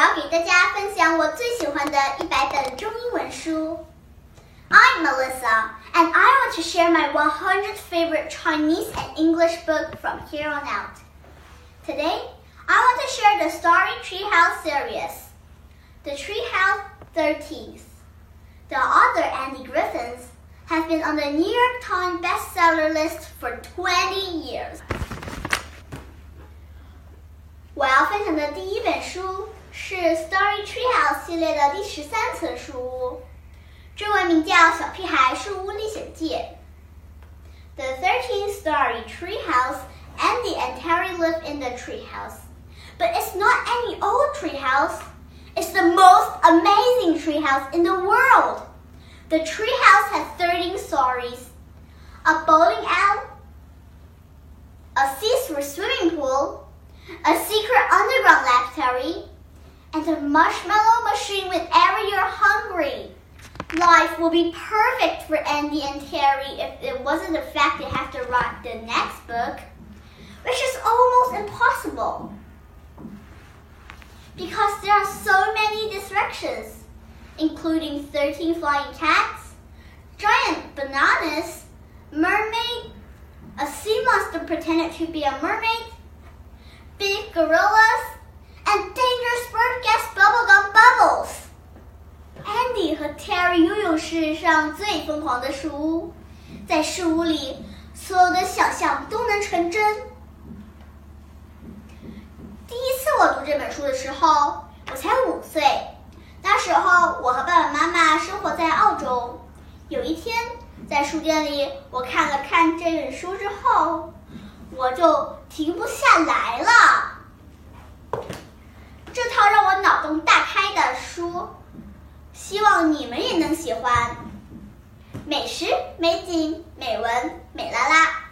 要给大家分享我最喜欢的一百本中英文书。I'm Melissa, and I want to share my 100 favorite Chinese and English book from here on out. Today, I want to share the Storey Treehouse series, The Treehouse Thirties. The author Andy Griffiths has been on the New York Times bestseller list for 20 years. 我要分享的第一本书是 Storey Treehouse House》系列的第十三层书屋，中文名叫《小屁孩树屋历险记》。The thirteen-story tree house Andy and Terry live in the tree house, but it's not any old tree house. It's the most amazing tree house in the world. The tree house has 13 stories, a bowling alley a marshmallow machine whenever you're hungry. Life will be perfect for Andy and Terry if it wasn't the fact they have to write the next book, which is almost impossible. Because there are so many distractions, including 13 flying cats, giant bananas, mermaid, a sea monster pretended to be a mermaid, big gorillas, 世上最疯狂的树屋，在树屋里，所有的想象都能成真。第一次我读这本书的时候，我才五岁。那时候我和爸爸妈妈生活在澳洲。有一天，在书店里，我看了看这本书之后，我就停不下来了。这套让我脑洞，你们也能喜欢。美食、美景、美文、美啦啦，